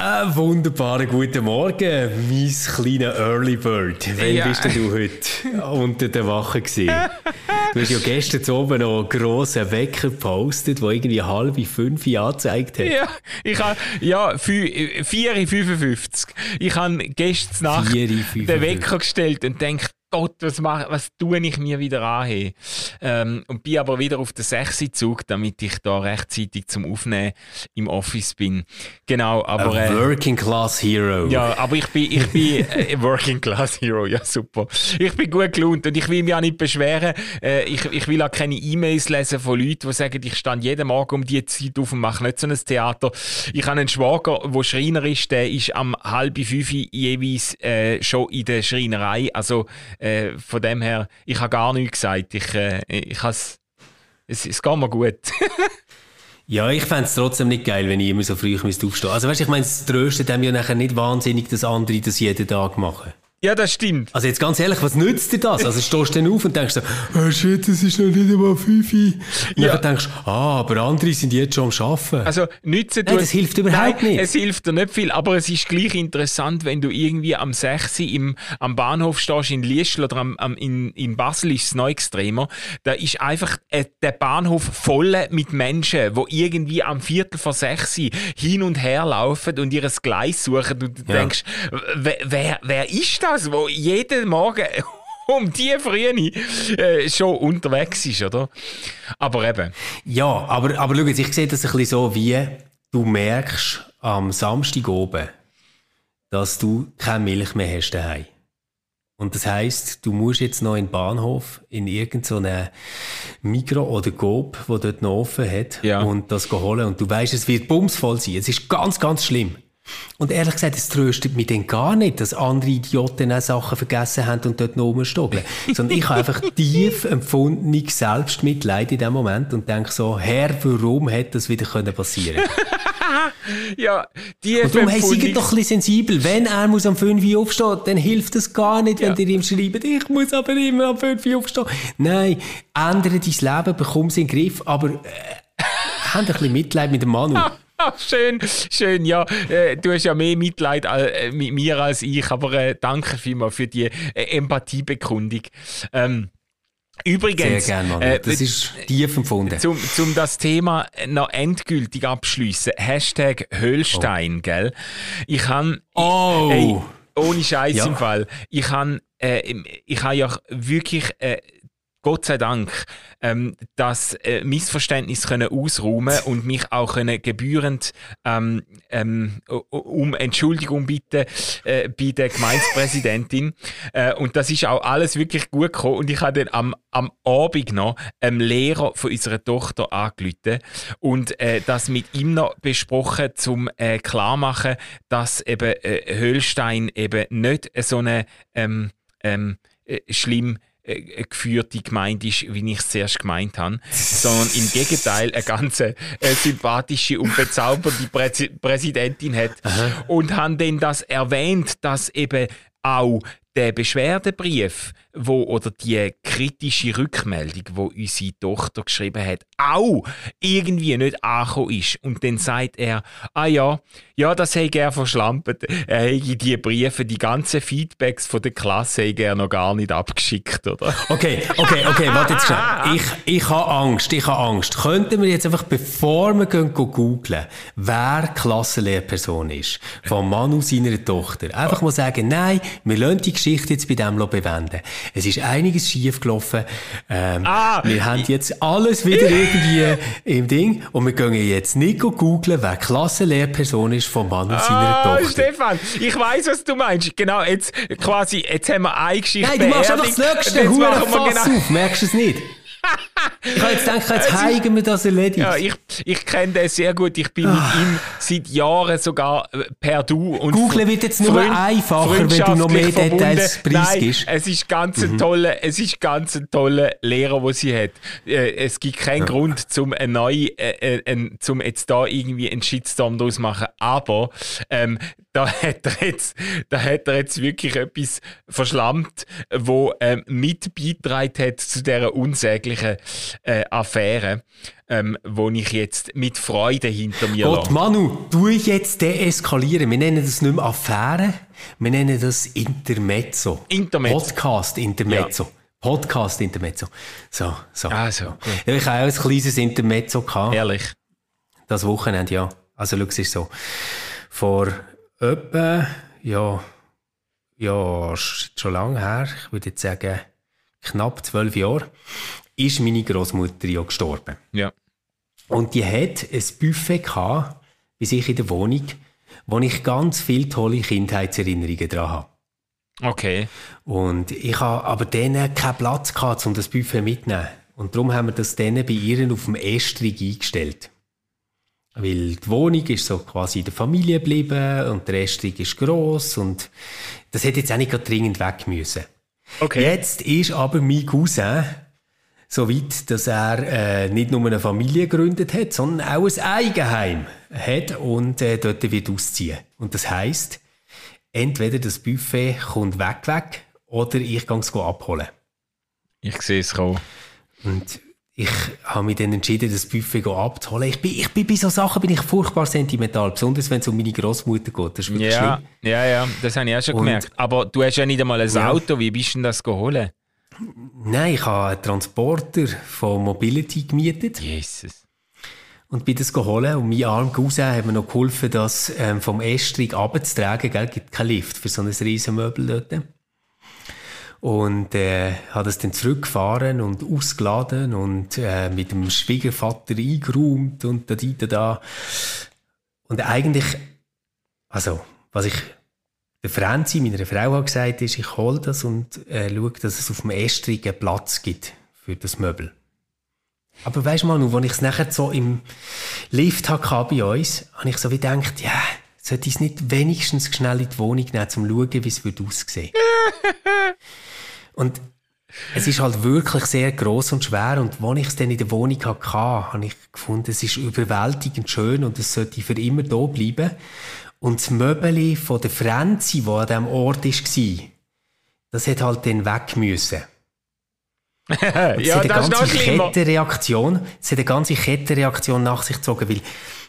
Einen wunderbaren guten Morgen, mein kleiner Early Bird. Wann ja. bist du heute unter der Wache gewesen? Du hast ja gestern oben noch einen grossen Wecker gepostet, der irgendwie halb fünf angezeigt hat. Ja, ich habe, ja, 4,55. Ich habe gestern Nacht den Wecker gestellt und denkt, Gott, was, mach, was tue ich mir wieder an? Ähm, und bin aber wieder auf den 6 Zug, damit ich da rechtzeitig zum Aufnehmen im Office bin. Genau, aber... A äh, Working Class Hero. Ja, aber ich bin, ich bin äh, Working Class Hero, ja super. Ich bin gut gelohnt und ich will mich auch nicht beschweren. Äh, ich, ich will auch keine E-Mails lesen von Leuten, die sagen, ich stand jeden Morgen um die Zeit auf und mache nicht so ein Theater. Ich habe einen Schwager, der Schreiner ist, der ist am halb fünf jeweils äh, schon in der Schreinerei, also äh, von dem her, ich habe gar nichts gesagt. Ich, äh, ich es, es geht mir gut. Ja, ich fände es trotzdem nicht geil, wenn ich immer so früh aufstehen müsste. Also weißt, ich meine, es tröstet dem ja nachher nicht wahnsinnig, dass andere das jeden Tag machen. Ja, das stimmt. Also jetzt ganz ehrlich, was nützt dir das? Also stehst du dann auf und denkst so, oh shit, es ist noch nicht einmal fünf. Und ja. dann denkst du, ah, aber andere sind jetzt schon am Arbeiten. Also nützen Nein, das hilft überhaupt Nein, nicht. es hilft dir nicht viel, aber es ist gleich interessant, wenn du irgendwie am 6 im, am Bahnhof stehst in Liestl oder am, am, in, in Basel ist es noch extremer. Da ist einfach äh, der Bahnhof voll mit Menschen, die irgendwie am Viertel vor 6 hin und her laufen und ihr Gleis suchen und du ja. denkst, wer, wer, wer ist das? Das, wo jeden Morgen um die Frühe äh, schon unterwegs ist, oder? Aber eben. Ja, aber, aber schau jetzt, ich sehe das ein bisschen so wie, du merkst am Samstag oben, dass du keine Milch mehr hast daheim. Und das heisst, du musst jetzt noch in den Bahnhof, in irgendeine Mikro oder Coop, wo dort noch offen hat, ja. und das holen. Und du weißt, es wird bumsvoll sein. Es ist ganz, ganz schlimm. Und ehrlich gesagt, es tröstet mich dann gar nicht, dass andere Idioten auch Sachen vergessen haben und dort noch rumstogeln. Sondern ich habe einfach tief empfundenes Selbstmitleid in dem Moment und denke so, Herr, warum hätte das wieder passieren können? ja, die Und darum, hey, seid doch ein bisschen sensibel. Wenn er muss am 5 Uhr aufstehen, dann hilft es gar nicht, wenn ja. ihr ihm schreibt, ich muss aber immer am 5 Uhr aufstehen. Nein, ändere dein Leben, bekomm es in den Griff, aber äh, hab ein bisschen Mitleid mit dem Manu. schön, schön, ja. Äh, du hast ja mehr Mitleid äh, mit mir als ich, aber äh, danke vielmals für die Empathiebekundung. Ähm, Übrigens, Sehr gerne, Mann. Das ist tief empfunden. Zum, zum das Thema noch endgültig abschließen. Hashtag Höhlstein, oh. gell? Ich habe. Oh! Ey, ohne Scheiß ja. im Fall. Ich habe äh, ich ha ja wirklich. Äh, Gott sei Dank, ähm, das äh, Missverständnis können ausräumen und mich auch können gebührend ähm, ähm, um Entschuldigung bitten äh, bei der Gemeindepräsidentin. äh, und das ist auch alles wirklich gut gekommen. Und ich habe dann am, am Abend noch einem Lehrer von unserer Tochter angerufen und äh, das mit ihm noch besprochen, um äh, klarmachen, dass eben äh, Höhlstein eben nicht so eine ähm, ähm, äh, schlimm äh, geführte Gemeinde ist, wie ich es zuerst gemeint habe, sondern im Gegenteil eine ganz äh, sympathische und bezaubernde Prä Präsidentin hat. Aha. Und haben dann das erwähnt, dass eben auch der Beschwerdebrief wo, oder die kritische Rückmeldung, wo unsere Tochter geschrieben hat, auch irgendwie nicht angekommen ist. Und dann sagt er, ah ja, ja, das hätte er verschlampt. Er hätte die Briefe, die ganzen Feedbacks von der Klasse hätte er noch gar nicht abgeschickt, oder? Okay, okay, okay, warte jetzt schnell. Ich, ich habe Angst, ich habe Angst. Könnten wir jetzt einfach, bevor wir gehen, googlen, wer Klassenlehrperson ist, von Manu seiner Tochter, einfach mal sagen, nein, wir lassen die Geschichte jetzt bei dem bewenden. Es ist einiges schief gelaufen. Ähm, ah, wir haben jetzt alles wieder irgendwie im Ding und wir gehen jetzt nicht googeln, wer Klassenlehrperson ist von Mann und ah, seiner Tochter. Stefan, ich weiß, was du meinst. Genau, jetzt quasi, jetzt haben wir eine Geschichte Nein, du machst einfach das nächste Hurenfass genau. auf, merkst du es nicht? ich habe jetzt gedacht, jetzt heigen wir das erledigt. Ja, ich, ich kenne den sehr gut. Ich bin mit ah. ihm seit Jahren sogar äh, per Du. Und Google wird jetzt nur einfacher, wenn du noch mehr Details preisgibst. Nein, es ist ganz mhm. ein toller, es ist ganz ein toller Lehrer, den sie hat. Äh, es gibt keinen ja. Grund, zum ein neu, äh, äh, zum jetzt da irgendwie einen Shitstorm draus machen. Aber ähm, da hat er jetzt, da hat er jetzt wirklich etwas verschlammt, wo ähm, mit beigetragen hat zu dieser unsäglichen äh, Affäre, ähm, wo ich jetzt mit Freude hinter mir Gott, Manu, du jetzt deeskalieren. Wir nennen das nicht mehr Affäre, wir nennen das Intermezzo. Intermezzo. Podcast Intermezzo. Ja. Podcast Intermezzo. So, so. Also, ja, ich habe auch ein kleines Intermezzo gehabt. Ehrlich? Das Wochenende, ja. Also, schau, es ist so. Vor etwa, ja, ja, schon lange her, ich würde jetzt sagen, knapp zwölf Jahre, ist meine Großmutter ja gestorben. Ja. Und die hat ein Buffet gehabt, bei sich in der Wohnung, wo ich ganz viele tolle Kindheitserinnerungen dran habe. Okay. Und ich habe aber denen keinen Platz gehabt, um das Buffet mitzunehmen. Und darum haben wir das denen bei ihr auf dem Estrig eingestellt. Weil die Wohnung ist so quasi in der Familie geblieben und der Estrig ist gross und das hätte jetzt auch nicht dringend weg müssen. Okay. Jetzt ist aber mein Cousin so weit, dass er äh, nicht nur eine Familie gegründet hat, sondern auch ein Eigenheim hat und äh, dort wird ausziehen. Und das heißt, entweder das Buffet kommt weg, weg oder ich gehe es abholen. Ich sehe es kommen. Und ich habe mich dann entschieden, das Buffet abzuholen. Ich bin, ich bin bei so Sachen bin ich furchtbar sentimental, besonders wenn es um meine Großmutter geht. Das ist wirklich ja, schlimm. ja, ja, das habe ich auch schon Und, gemerkt. Aber du hast ja nicht einmal ein ja. Auto. Wie bist du denn das geholt? Nein, ich habe einen Transporter von Mobility gemietet. Jesus. Und bin das geholt. Und mein armer Cousin hat mir noch geholfen, das ähm, vom Estrig abzutragen. Es gibt keinen Lift für so ein riesen Möbel dort. Und äh, hat es dann zurückgefahren und ausgeladen und äh, mit dem Schwiegervater eingeräumt und da, da, da. Und eigentlich, also, was ich der Franzi, meiner Frau, hat gesagt, ist, ich hole das und äh, schaue, dass es auf dem Estrigen Platz gibt für das Möbel. Aber weisst du mal, als ich es nachher so im Lift hatte bei uns, habe ich so wie gedacht, ja, sollte ich es nicht wenigstens schnell in die Wohnung nehmen, um zu schauen, wie es aussehen würde. Und es ist halt wirklich sehr groß und schwer. Und als ich es dann in der Wohnung hatte, habe ich gefunden, es ist überwältigend schön und es sollte für immer da bleiben. Und das Möbel von der Franzi, die an diesem Ort war, das hat halt dann weg müssen. ja, das schlimmer. Kettenreaktion, es hat eine ganze Kettenreaktion nach sich gezogen, weil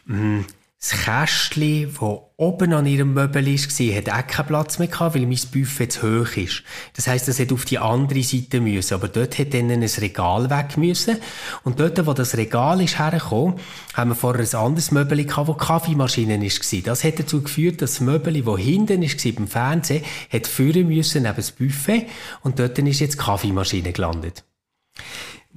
mh, mm, das Kästchen, das oben an ihrem Möbel war, hat auch keinen Platz mehr gehabt, weil mein Buffet zu hoch ist. Das heisst, es hätte auf die andere Seite müssen. Aber dort hätte dann ein Regal weg müssen. Und dort, wo das Regal ist hergekommen, haben wir vorher ein anderes Möbel gehabt, wo Kaffeemaschinen war. Das hat dazu geführt, dass das Möbel, das hinten war, beim Fernsehen, hat führen müssen neben das Buffet. Und dort ist jetzt die Kaffeemaschine gelandet.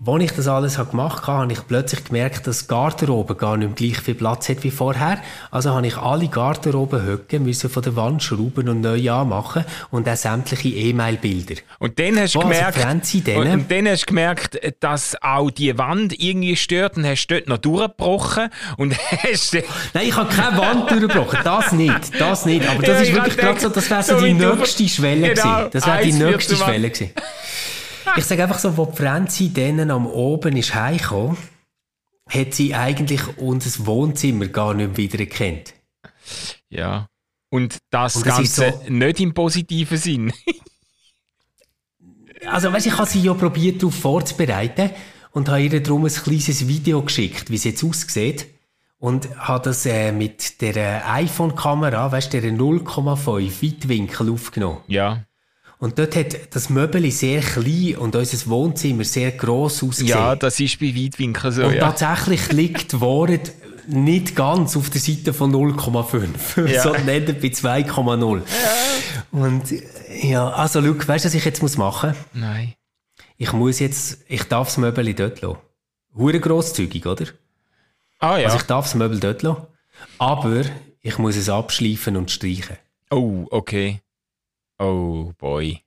Als ich das alles gemacht habe, habe ich plötzlich gemerkt, dass Garderobe gar nicht gleich viel Platz hat wie vorher. Also habe ich alle Garderobenhöcke müssen von der Wand schrauben und neu anmachen und auch sämtliche E-Mail-Bilder. Und dann hast du also gemerkt, und, und, dann hast gemerkt, dass auch die Wand irgendwie stört und hast dort noch durchgebrochen und hast... Nein, ich habe keine Wand durchgebrochen, das nicht, das nicht. Aber das ja, ist wirklich gerade so, das wäre so die nächste Schwelle genau, gewesen. Das wäre die nächste Schwelle gewesen ich sage einfach so, wo Franzi denen am Oben ist heimgekommen, hat sie eigentlich unser Wohnzimmer gar nicht wieder erkannt. Ja. Und das, Und das Ganze so, nicht im positiven Sinn. also, weißt, ich habe sie ja probiert, darauf vorzubereiten und habe ihr darum ein kleines Video geschickt, wie es jetzt aussieht. Und habe das äh, mit der iPhone-Kamera, weißt du, der 0,5 Weitwinkel aufgenommen. Ja. Und dort hat das Möbel sehr klein und unser Wohnzimmer sehr gross ausgesehen. Ja, das ist bei Weitwinkel so, Und ja. tatsächlich liegt die Wahrheit nicht ganz auf der Seite von 0,5, ja. sondern eher bei 2,0. Ja. Und ja, also schau, weißt du, was ich jetzt machen muss? Nein. Ich muss jetzt, ich darf das Möbel dort lassen. Hure grosszügig, oder? Ah ja. Also ich darf das Möbel dort lassen, aber ich muss es abschleifen und streichen. Oh, okay. Oh boy.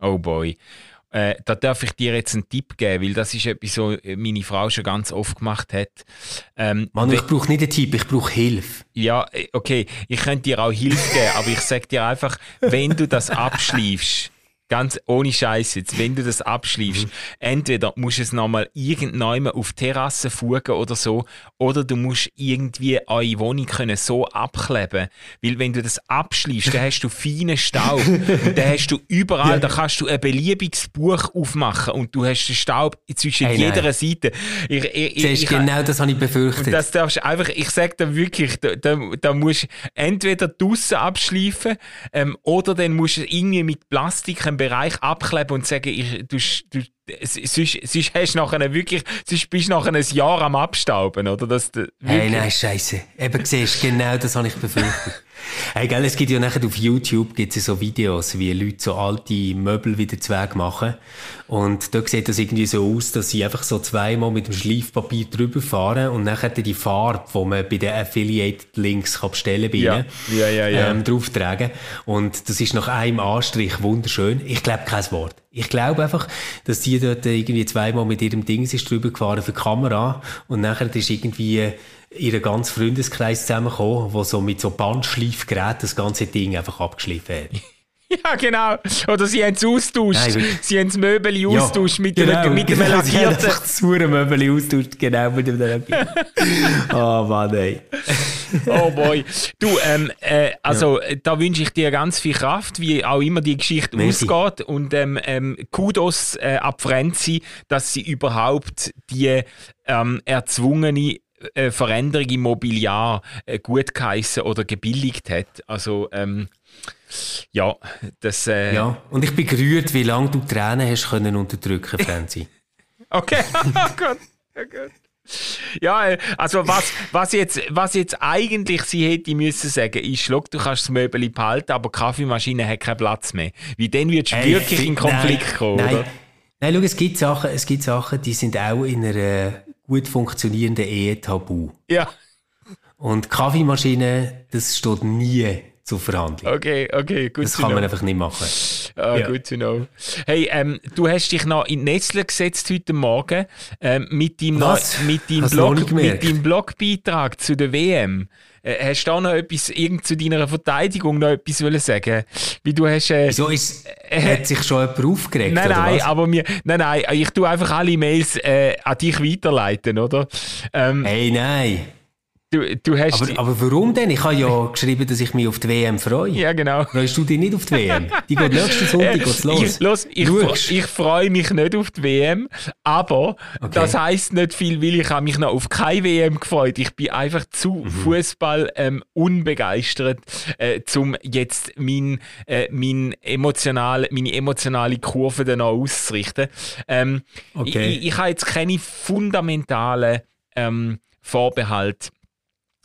Oh boy. Äh, da darf ich dir jetzt einen Tipp geben, weil das ist etwas, was meine Frau schon ganz oft gemacht hat. Ähm, Mann, ich brauche nicht einen Tipp, ich brauche Hilfe. Ja, okay, ich könnte dir auch Hilfe geben, aber ich sage dir einfach, wenn du das abschleifst, ganz ohne Scheiß jetzt, wenn du das abschließt, mhm. entweder musst du es nochmal irgendwann auf Terrasse fugen oder so, oder du musst irgendwie eure Wohnung können so abkleben. Weil wenn du das abschließt, dann hast du feinen Staub. dann hast du überall, ja. da kannst du ein beliebiges Buch aufmachen und du hast den Staub zwischen hey, jeder nein. Seite. Ich, ich, ich, ich genau das habe ich befürchtet. Das darfst einfach, ich sage dir wirklich, da, da, da musst du entweder draussen abschleifen ähm, oder dann musst du irgendwie mit Plastik Bereich abkleben und sagen, ich, du, du, sonst, sonst hast du nachher wirklich, sonst bist du nachher ein Jahr am Abstauben, oder? Das, hey, nein, scheiße. Eben siehst genau das habe ich befürchtet. Hey, gell, es gibt ja nachher auf YouTube gibt's so Videos, wie Leute so alte Möbel wieder zu Weg machen. Und da sieht das irgendwie so aus, dass sie einfach so zweimal mit dem Schleifpapier drüber fahren und nachher die Farbe, die man bei den Affiliated Links kann bestellen bei ihnen, ja. Ja, ja, ähm, drauftragen. Und das ist nach einem Anstrich wunderschön. Ich glaube kein Wort. Ich glaube einfach, dass die dort irgendwie zweimal mit ihrem Ding ist drüber gefahren für die Kamera und nachher ist irgendwie ihren ganzen Freundeskreis zusammengekommen, wo so mit so Bandschleifgeräten das ganze Ding einfach abgeschliffen hat. Ja, genau. Oder sie haben es austauscht. Nein, sie haben das Möbel ja, austauscht mit, genau, einem, mit genau, einem lackierten... Sie haben einfach das Möbel austauscht, genau, mit dem lackierten. oh Mann, ey. oh boy. Du, ähm, äh, also ja. da wünsche ich dir ganz viel Kraft, wie auch immer die Geschichte Merci. ausgeht. Und ähm, ähm, Kudos äh, ab Frenzy, dass sie überhaupt die ähm, erzwungene äh, Veränderung im Mobiliar äh, gut geheissen oder gebilligt hat. Also, ähm, ja, das. Äh ja, und ich bin gerührt, wie lange du Tränen hast können unterdrücken, Franzi. okay, oh Gott, oh Gott. Ja, äh, also was, was, jetzt, was jetzt eigentlich sie hätte müssen sagen, ist, schau, du kannst das Möbel behalten, aber die Kaffeemaschine hat keinen Platz mehr. Wie dann würdest du wirklich in Konflikt nein, kommen, nein. oder? Nein, schau, es gibt Sachen, es gibt Sachen, die sind auch in einer gut funktionierenden Ehe tabu. Ja. Und Kaffeemaschine, das steht nie zur Verhandlung. Okay, okay, gut Das kann man einfach nicht machen. Ah, ja. gut zu know. Hey, ähm, du hast dich noch in Netzle gesetzt heute Morgen ähm, mit deinem, Was? mit deinem, Blog, mit deinem Blogbeitrag zu der WM. Äh, hast du da noch etwas, irgend zu deiner Verteidigung noch etwas wollen sagen? Wie du hast, äh, Wieso ist, äh, hat sich schon jemand aufgeregt? Nein, nein, aber mir, nein, nein, ich tue einfach alle Mails äh, an dich weiterleiten, oder? Ähm, hey, nein. Du, du hast aber, aber warum denn? Ich habe ja geschrieben, dass ich mich auf die WM freue. Ja, genau. Freust du dich nicht auf die WM? Die geht nächsten Sonntag geht's los. Ich, los, ich, ich freue mich nicht auf die WM, aber okay. das heisst nicht viel, weil ich habe mich noch auf keine WM gefreut. Ich bin einfach zu mhm. Fußball ähm, unbegeistert, äh, um jetzt mein, äh, mein emotional, meine emotionale Kurve dann noch auszurichten. Ähm, okay. ich, ich habe jetzt keine fundamentalen ähm, Vorbehalte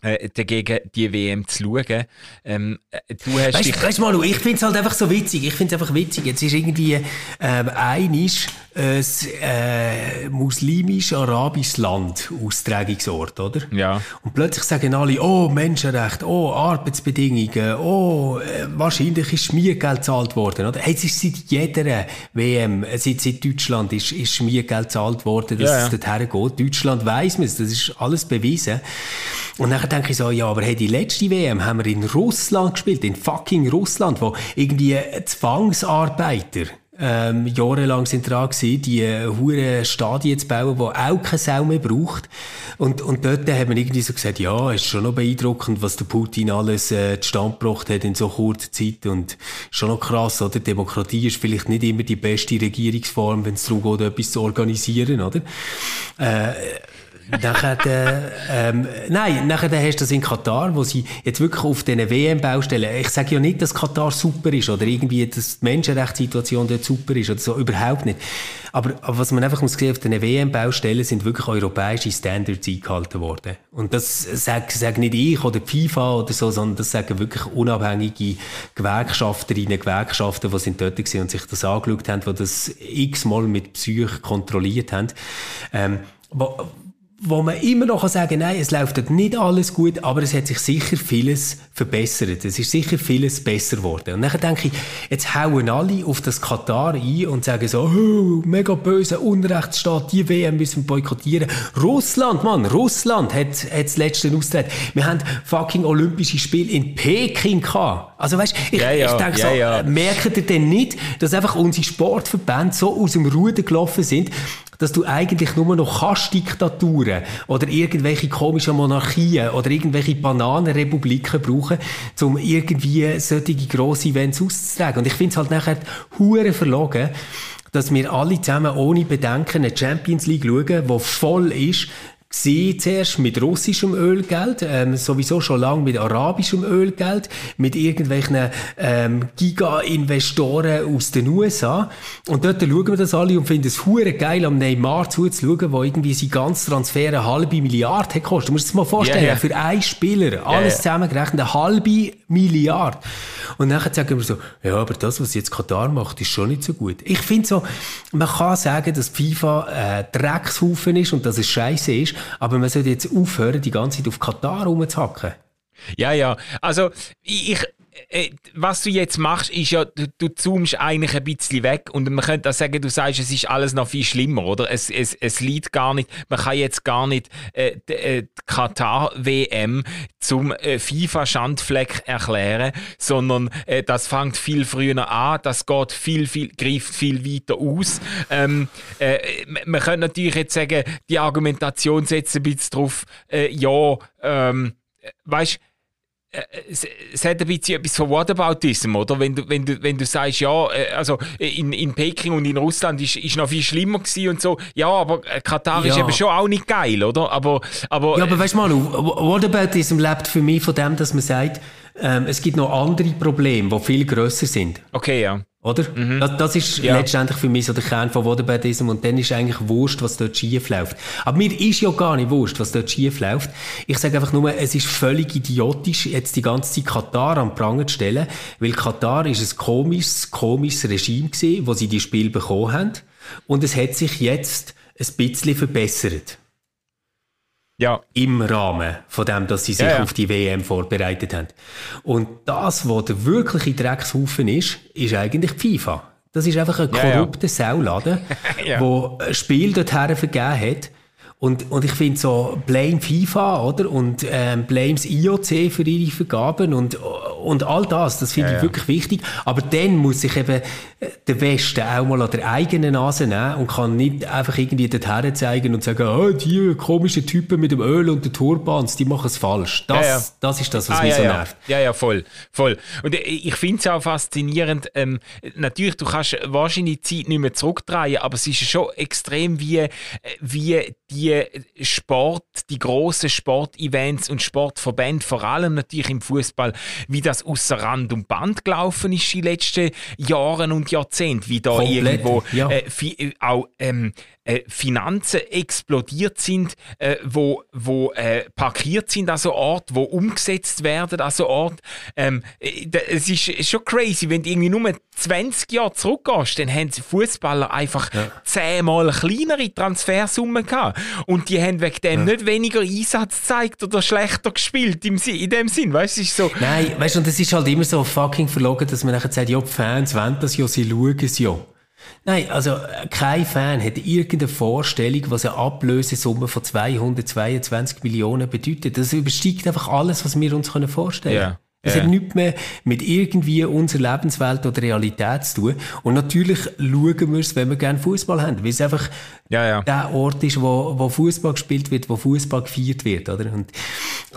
äh, dagegen die WM zu schauen. Ähm, äh, du hast weißt, dich... weißt du, Malu, ich finde es halt einfach so witzig. Ich finde es einfach witzig. Jetzt ist irgendwie ähm, einisch ein äh, muslimisch-arabisches Land Austragungsort, oder? Ja. Und plötzlich sagen alle, oh, Menschenrecht, oh, Arbeitsbedingungen, oh, äh, wahrscheinlich ist Schmiergeld gezahlt worden, oder? Hey, es ist seit jeder WM, äh, seit, seit Deutschland ist, ist Schmiergeld gezahlt worden, dass ja, ja. es dorthin geht. Deutschland weiss man es, das ist alles bewiesen. Und dann denke ich so, ja, aber hey, die letzte WM haben wir in Russland gespielt, in fucking Russland, wo irgendwie Zwangsarbeiter ähm, jahrelang sind dran gewesen, die äh, hure Stadien zu bauen, die auch keine Sau mehr braucht. Und, und dort hat man irgendwie so gesagt, ja, ist schon noch beeindruckend, was der Putin alles äh, zustande gebracht hat in so kurzer Zeit und schon noch krass, oder? Demokratie ist vielleicht nicht immer die beste Regierungsform, wenn es darum geht, etwas zu organisieren, oder? Äh, nachher, ähm, nein, nachher hast du das in Katar, wo sie jetzt wirklich auf diesen WM-Baustellen, ich sage ja nicht, dass Katar super ist oder irgendwie, dass die Menschenrechtssituation dort super ist oder so, überhaupt nicht. Aber, aber was man einfach muss sehen, auf diesen WM-Baustellen sind wirklich europäische Standards eingehalten worden. Und das sage sag nicht ich oder die FIFA oder so, sondern das sagen wirklich unabhängige Gewerkschafterinnen, Gewerkschaften, die sind dort gewesen und sich das angeschaut haben, die das x-mal mit Psych kontrolliert haben. Ähm, wo, wo man immer noch sagen kann, nein, es läuft nicht alles gut, aber es hat sich sicher vieles verbessert. Es ist sicher vieles besser geworden. Und dann denke ich, jetzt hauen alle auf das Katar ein und sagen so, oh, mega böse Unrechtsstaat, die WM müssen boykottieren. Russland, Mann, Russland hat, hat das letzte Austritt. Wir haben fucking Olympische Spiele in Peking gehabt. Also weißt, ich, ja, ja, ich denke ja, so, ja. merkt ihr denn nicht, dass einfach unsere Sportverbände so aus dem Ruder gelaufen sind, dass du eigentlich nur noch kannst Diktaturen oder irgendwelche komischen Monarchien oder irgendwelche Bananenrepubliken brauchen, um irgendwie solche grosse Events auszutragen. Und ich finde es halt nachher hure verlogen, dass wir alle zusammen ohne Bedenken eine Champions League schauen, die voll ist gesehen zuerst mit russischem Ölgeld, ähm, sowieso schon lange mit arabischem Ölgeld, mit irgendwelchen ähm, Giga-Investoren aus den USA. Und dort schauen wir das alle und finden es hure geil, am Neymar zuzuschauen, wo irgendwie sein ganzes Transfer eine halbe Milliarde hat gekostet. Du musst dir das mal vorstellen, yeah, yeah. für einen Spieler, alles yeah, zusammengerechnet, eine halbe Milliarde. Und nachher sagen wir so, ja, aber das, was jetzt Katar macht, ist schon nicht so gut. Ich finde so, man kann sagen, dass FIFA äh, Dreckshaufen ist und dass es scheiße ist, aber man sollte jetzt aufhören, die ganze Zeit auf Katar rumzuhacken. Ja, ja. Also, ich, äh, was du jetzt machst, ist ja, du, du zoomst eigentlich ein bisschen weg und man könnte auch sagen, du sagst, es ist alles noch viel schlimmer, oder? Es, es, es liegt gar nicht, man kann jetzt gar nicht äh, die, äh, die Katar-WM zum äh, FIFA-Schandfleck erklären, sondern äh, das fängt viel früher an, das geht viel, viel, greift viel weiter aus. Ähm, äh, man könnte natürlich jetzt sagen, die Argumentation setzt ein bisschen drauf, ja, ähm, weißt äh, es, es hat ein bisschen etwas von Whataboutism, oder? Wenn du, wenn du, wenn du sagst, ja, äh, also in, in Peking und in Russland ist, ist noch viel schlimmer gewesen und so. Ja, aber äh, Katar ja. ist eben schon auch nicht geil, oder? Aber, aber, ja, aber weißt du, Manu, Whataboutism lebt für mich von dem, dass man sagt, ähm, es gibt noch andere Probleme, die viel grösser sind. Okay, ja. Oder? Mhm. Das, das, ist ja. letztendlich für mich so der Kern von Whataboutism und dann ist eigentlich wurscht, was dort schief läuft. Aber mir ist ja gar nicht wurscht, was dort schief läuft. Ich sage einfach nur, es ist völlig idiotisch, jetzt die ganze Zeit Katar am Pranger zu stellen, weil Katar ist ein komisches, komisches Regime gewesen, wo sie die Spiel bekommen haben und es hat sich jetzt ein bisschen verbessert. Ja. Im Rahmen von dem, dass sie sich ja, ja. auf die WM vorbereitet haben. Und das, was der wirkliche Dreckshaufen ist, ist eigentlich die FIFA. Das ist einfach ein korrupter ja, Sauladen, ja. wo ein Spiel dorthin vergeben hat, und, und ich finde so, blame FIFA, oder? Und ähm, blames IOC für ihre Vergaben und, und all das, das finde ja, ich wirklich wichtig. Aber dann muss sich eben äh, der Westen auch mal an der eigenen Nase nehmen und kann nicht einfach irgendwie dorthin zeigen und sagen, oh, die komischen Typen mit dem Öl und den Turbans, die machen es falsch. Das, das ist das, was ah, mich so nervt. Ja, ja, voll. voll. Und ich finde es auch faszinierend, ähm, natürlich, du kannst wahrscheinlich die Zeit nicht mehr zurückdrehen, aber es ist schon extrem, wie, äh, wie die Sport, die großen Sportevents und Sportverbände, vor allem natürlich im Fußball, wie das außer Rand und Band gelaufen ist die letzten Jahre und Jahrzehnte, wie da Komplett, irgendwo ja. äh, auch ähm, äh, Finanzen explodiert sind, äh, wo, wo äh, parkiert sind an so Ort, wo umgesetzt werden an so Ort. Ähm, äh, es ist schon crazy, wenn du irgendwie nur 20 Jahre zurückgehst, dann haben Fußballer einfach ja. zehnmal kleinere Transfersummen gehabt und die haben wegen dem ja. nicht weniger Einsatz gezeigt oder schlechter gespielt im, in dem Sinn, weißt du, so. Nein, weißt du, und das ist halt immer so fucking verlogen, dass man nachher sagt, ja, die Fans wollen das ja, sie schauen es ja. Nein, also kein Fan hat irgendeine Vorstellung, was eine Ablösesumme von 222 Millionen bedeutet. Das übersteigt einfach alles, was wir uns vorstellen können. Yeah. Es ja. hat nichts mehr mit irgendwie unserer Lebenswelt oder Realität zu tun. Und natürlich schauen wir es, wenn wir gerne Fußball haben, weil es einfach ja, ja. der Ort ist, wo, wo Fußball gespielt wird, wo Fußball gefeiert wird, oder? Und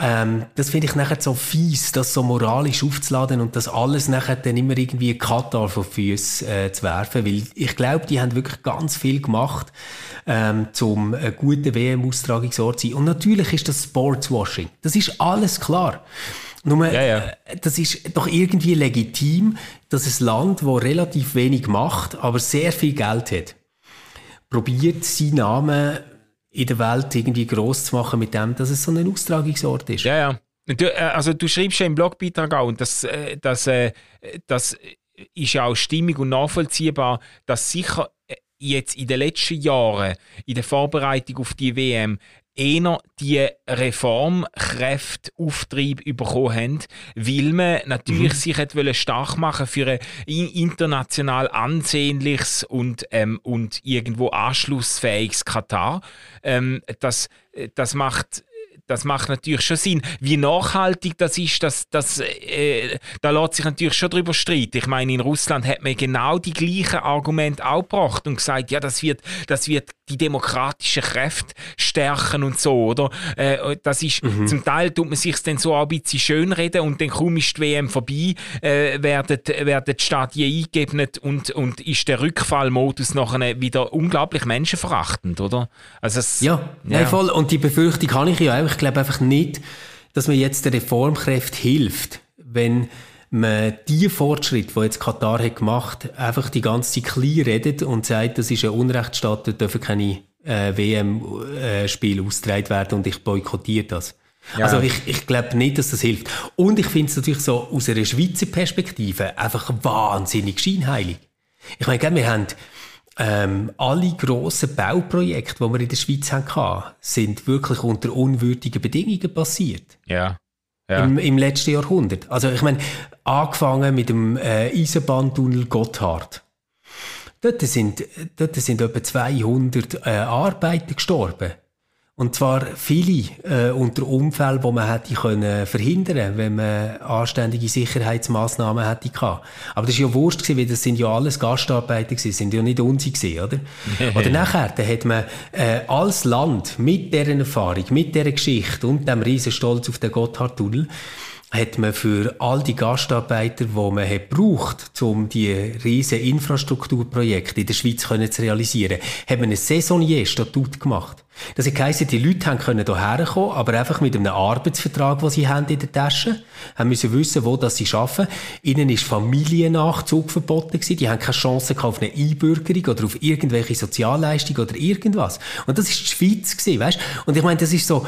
ähm, das finde ich nachher so fies, das so moralisch aufzuladen und das alles nachher dann immer irgendwie Katar vor Füße äh, zu werfen, weil ich glaube, die haben wirklich ganz viel gemacht, ähm, zum äh, guten WM-Austragungsort zu sein. Und natürlich ist das Sportswashing. Das ist alles klar. Nur, ja, ja. Äh, das ist doch irgendwie legitim, dass ein Land, das relativ wenig macht, aber sehr viel Geld hat, probiert, seinen Namen in der Welt irgendwie gross zu machen mit dem, dass es so ein Austragungsort ist. Ja, ja. Du, äh, also du schreibst ja im Blogbeitrag auch, und das, äh, das, das ist ja auch stimmig und nachvollziehbar, dass sicher jetzt in den letzten Jahren in der Vorbereitung auf die WM eher die Reformkräfte Auftrieb bekommen haben, weil man natürlich mhm. sich hat stark machen für ein international ansehnliches und, ähm, und irgendwo anschlussfähiges Katar. Ähm, das, das macht das macht natürlich schon Sinn. Wie nachhaltig das ist, das, das, äh, da lässt sich natürlich schon drüber streiten. Ich meine, in Russland hat man genau die gleichen Argumente auch gebracht und gesagt, ja, das wird, das wird die demokratischen Kräfte stärken und so, oder? Äh, das ist, mhm. zum Teil tut man sich dann so ein bisschen schönreden und dann kaum ist die WM vorbei, äh, werden, werden die Stadien eingegeben und, und ist der Rückfallmodus nachher wieder unglaublich menschenverachtend, oder? Also es, ja, ja. Nein, voll. Und die Befürchtung habe ich ja auch. Ich glaube einfach nicht, dass man jetzt der Reformkräfte hilft, wenn man die Fortschritte, die jetzt Katar hat gemacht, einfach die ganze Zeit klein redet und sagt, das ist ein Unrechtsstaat, da dürfen keine äh, WM-Spiele äh, ausgetragen werden und ich boykottiere das. Ja. Also ich, ich glaube nicht, dass das hilft. Und ich finde es natürlich so aus einer Schweizer Perspektive einfach wahnsinnig scheinheilig. Ich meine, wir haben ähm, alle grossen Bauprojekte, die wir in der Schweiz hatten, sind wirklich unter unwürdigen Bedingungen passiert. Ja. ja. Im, Im, letzten Jahrhundert. Also ich meine, angefangen mit dem äh, Eisenbahntunnel Gotthard. Dort sind, dort sind etwa 200 äh, Arbeiter gestorben. Und zwar viele äh, unter Umfällen, wo man hätte können verhindern, wenn man anständige Sicherheitsmaßnahmen hätte gehabt. Aber das ist ja wurscht gewesen, weil das sind ja alles Gastarbeiter gewesen, sind ja nicht unsere gewesen, oder? oder nachher, da hat man äh, als Land mit deren Erfahrung, mit dieser Geschichte und dem riesen Stolz auf den Gotthardtunnel hat man für all die Gastarbeiter, die man hat braucht, um die riesen Infrastrukturprojekte in der Schweiz können zu realisieren, hat man ein Saisonnier-Statut gemacht. Das heisst, die Leute können hierher kommen, aber einfach mit einem Arbeitsvertrag, den sie haben in der Tasche, haben müssen wissen, wo das sie arbeiten. Ihnen ist Familiennachzug verboten gewesen. Die haben keine Chance auf eine Einbürgerung oder auf irgendwelche Sozialleistung oder irgendwas. Und das ist die Schweiz gewesen, weißt? Und ich meine, das ist so,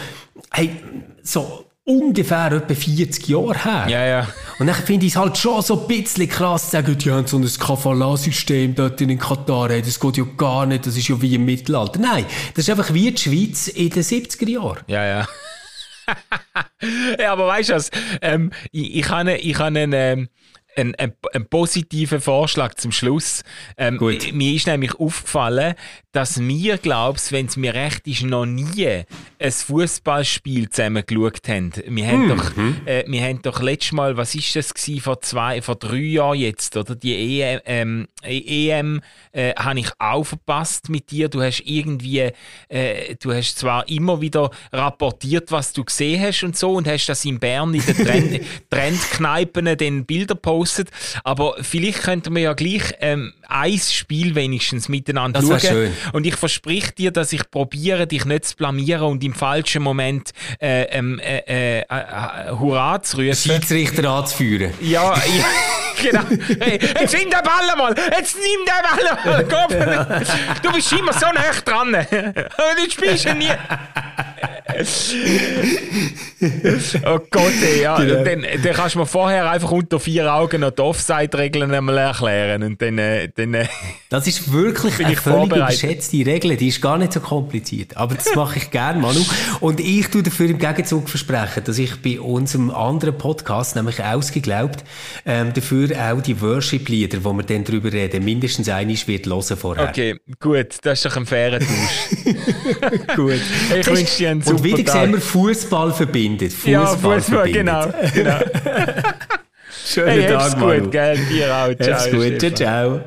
hey, so, ungefähr etwa 40 Jahre her. Ja, ja. Und dann finde ich es halt schon so ein bisschen krass zu sagen, die haben so ein Kafala-System dort in Katar, hey, das geht ja gar nicht, das ist ja wie im Mittelalter. Nein, das ist einfach wie die Schweiz in den 70er Jahren. Ja, ja. ja, aber weißt du was, ähm, ich, ich habe, ich habe einen, ähm, einen, einen, einen, positiven Vorschlag zum Schluss. Ähm, mir ist nämlich aufgefallen, dass wir, glaubst wenn es mir recht ist, noch nie ein Fußballspiel zusammen geschaut haben. Wir haben, mhm. doch, äh, wir haben doch letztes Mal, was ist das gewesen, vor zwei, vor drei Jahren jetzt, oder? Die EM, ähm, EM äh, habe ich auch verpasst mit dir. Du hast irgendwie, äh, du hast zwar immer wieder rapportiert, was du gesehen hast und so, und hast das in Bern in den Trend, Trendkneipen den Bilder postet, aber vielleicht könnten wir ja gleich ähm, ein Spiel wenigstens miteinander das schauen. Schön. Und ich verspreche dir, dass ich probiere, dich nicht zu blamieren und im falschen Moment äh, ähm, äh, äh, äh, Hurra zu rufen. Schiedsrichter anzuführen. Ja, ja genau. Hey, jetzt nimm den Ball mal! Jetzt nimm den Ball mal! Du bist immer so nah dran. Du spielst ja nie. oh Gott, ey, ja. Genau. Dann, dann kannst du mir vorher einfach unter vier Augen noch die Offside-Regeln einmal erklären. Und dann, äh, dann, äh, das ist wirklich eine völlig überschätzte Regel. Die ist gar nicht so kompliziert. Aber das mache ich gerne, Manu. Und ich tue dafür im Gegenzug versprechen, dass ich bei unserem anderen Podcast, nämlich Ausgeglaubt, ähm, dafür auch die Worship-Lieder, wo wir dann darüber reden, mindestens einiges wird hören vorher. Okay, gut. Das ist doch ein fairer Tausch. gut. Ich wünsche dir einen super Wieder sehen wir, Fußball verbindet. Fußball ja, Fußball, verbindet. genau. genau. Schönen hey, Tag, gut, gell? Dir auch. Ciao. gut. Ciao, ciao.